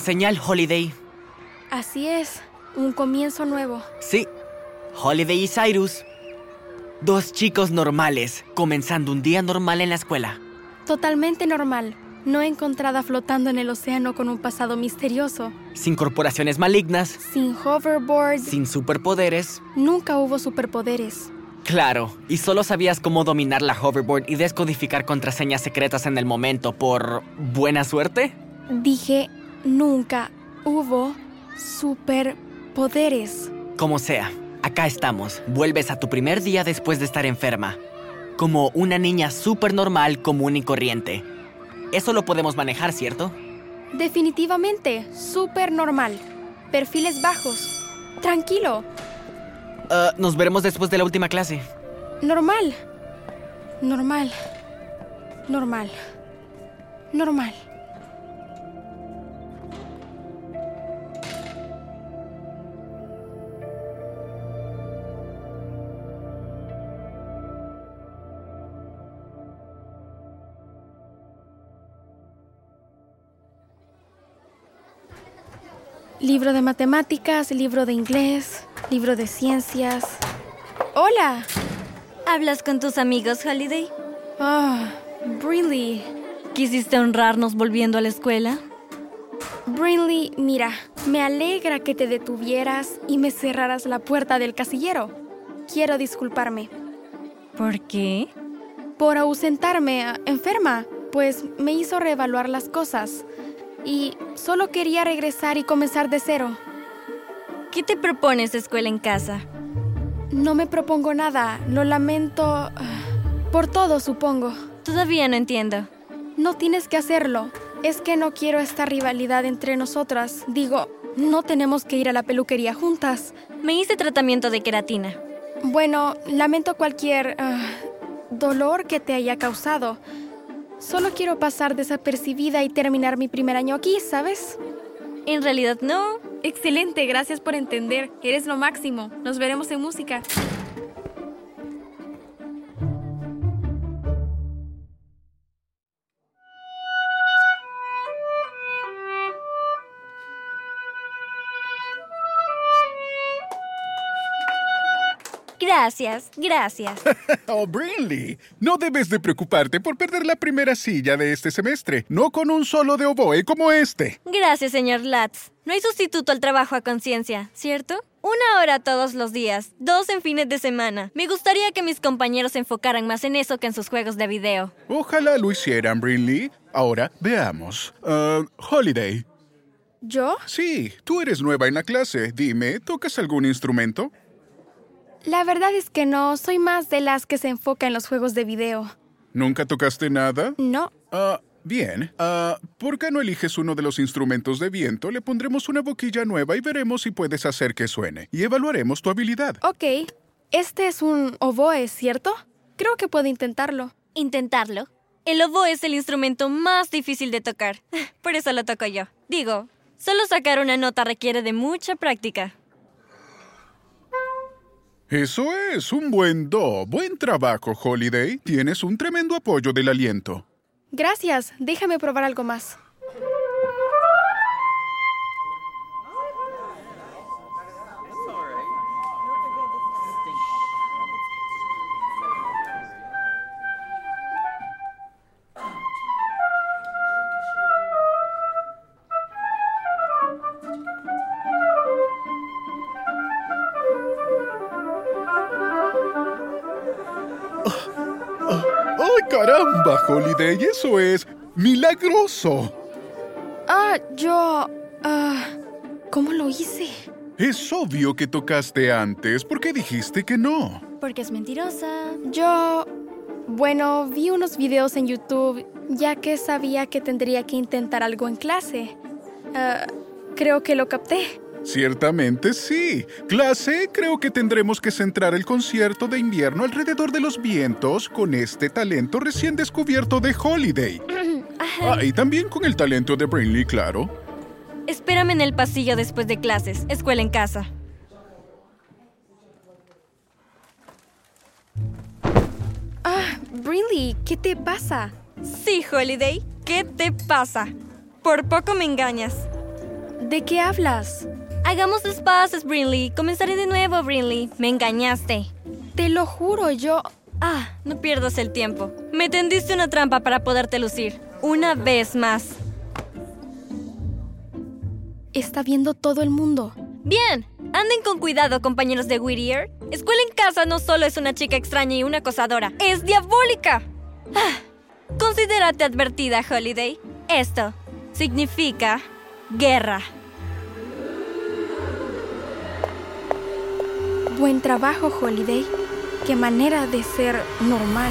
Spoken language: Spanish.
Señal Holiday. Así es, un comienzo nuevo. Sí, Holiday y Cyrus. Dos chicos normales, comenzando un día normal en la escuela. Totalmente normal. No encontrada flotando en el océano con un pasado misterioso. Sin corporaciones malignas, Sin hoverboard. sin superpoderes. Nunca hubo superpoderes. Claro, y solo sabías cómo dominar la hoverboard y descodificar contraseñas secretas en el momento por buena suerte. Dije, nunca hubo superpoderes. Como sea, acá estamos. Vuelves a tu primer día después de estar enferma. Como una niña súper normal, común y corriente. Eso lo podemos manejar, ¿cierto? Definitivamente, súper normal. Perfiles bajos. Tranquilo. Ah, nos veremos después de la última clase. Normal. Normal. Normal. Normal. Libro de matemáticas, libro de inglés, libro de ciencias. Hola. ¿Hablas con tus amigos, Holiday? Ah, Brinley. ¿Quisiste honrarnos volviendo a la escuela? Brinley, mira, me alegra que te detuvieras y me cerraras la puerta del casillero. Quiero disculparme ¿Por qué? por ausentarme ah, enferma, pues me hizo reevaluar las cosas. Y solo quería regresar y comenzar de cero. ¿Qué te propones de escuela en casa? No me propongo nada, lo lamento ah, por todo, supongo. Todavía no entiendo. No tienes que hacerlo. Es que no quiero esta rivalidad entre nosotras. Digo, no tenemos que ir a la peluquería juntas. Me hice tratamiento de queratina. Bueno, lamento cualquier ah, dolor que te haya causado. Solo quiero pasar desapercibida y terminar mi primer año aquí, ¿sabes? En realidad no. Excelente, gracias por entender. Eres lo máximo. Nos veremos en música. Gracias, gracias. Oh, Brinley, no debes de preocuparte por perder la primera silla de este semestre, no con un solo de oboe como este. Gracias, señor Latz. No hay sustituto al trabajo a conciencia, ¿cierto? Una hora todos los días, dos en fines de semana. Me gustaría que mis compañeros se enfocaran más en eso que en sus juegos de video. Ojalá lo hicieran, Brinley. Ahora, veamos. Ah, Holiday. ¿Yo? Sí, tú eres nueva en la clase. Dime, ¿tocas algún instrumento? La verdad es que no, soy más de las que se enfoca en los juegos de video. ¿Nunca tocaste nada? No, Ah, bien. Ah, ¿Por qué no eliges uno de los instrumentos de viento? Le pondremos una boquilla nueva y veremos si puedes hacer que suene. Y evaluaremos tu habilidad. ok. Este es un oboe, ¿cierto? Creo que puedo intentarlo. Intentarlo. El oboe es el instrumento más difícil de tocar. Por eso lo toco yo. Digo, solo sacar una nota requiere de mucha práctica. Eso es, un buen do. Buen trabajo, Holiday. Tienes un tremendo apoyo del aliento. Gracias, déjame probar algo más. Caramba, Holiday! Eso es milagroso. Ah, yo... Ah, ¿Cómo lo hice? Es obvio que tocaste antes. ¿Por qué dijiste que no? Porque es mentirosa. Yo... Bueno, vi unos videos en YouTube ya que sabía que tendría que intentar algo en clase. Ah, creo que lo capté. Ciertamente sí. Clase, creo que tendremos que centrar el concierto de invierno alrededor de los vientos con este talento recién descubierto de Holiday. Ah, y también con el talento de Brinley, claro. Espérame en el pasillo después de clases. Escuela en casa. Ah, Brinley, ¿qué te pasa? Sí, Holiday. ¿Qué te pasa? Por poco me engañas. ¿De qué hablas? Hagamos las paces, Brinley. Comenzaré de nuevo, Brinley. Me engañaste. Te lo juro, yo... Ah, no pierdas el tiempo. Me tendiste una trampa para poderte lucir. Una vez más. Está viendo todo el mundo. Bien. Anden con cuidado, compañeros de Whittier. Escuela en casa no solo es una chica extraña y una acosadora. ¡Es diabólica! Ah, considérate advertida, Holiday. Esto significa guerra. Buen trabajo, Holiday. Qué manera de ser normal.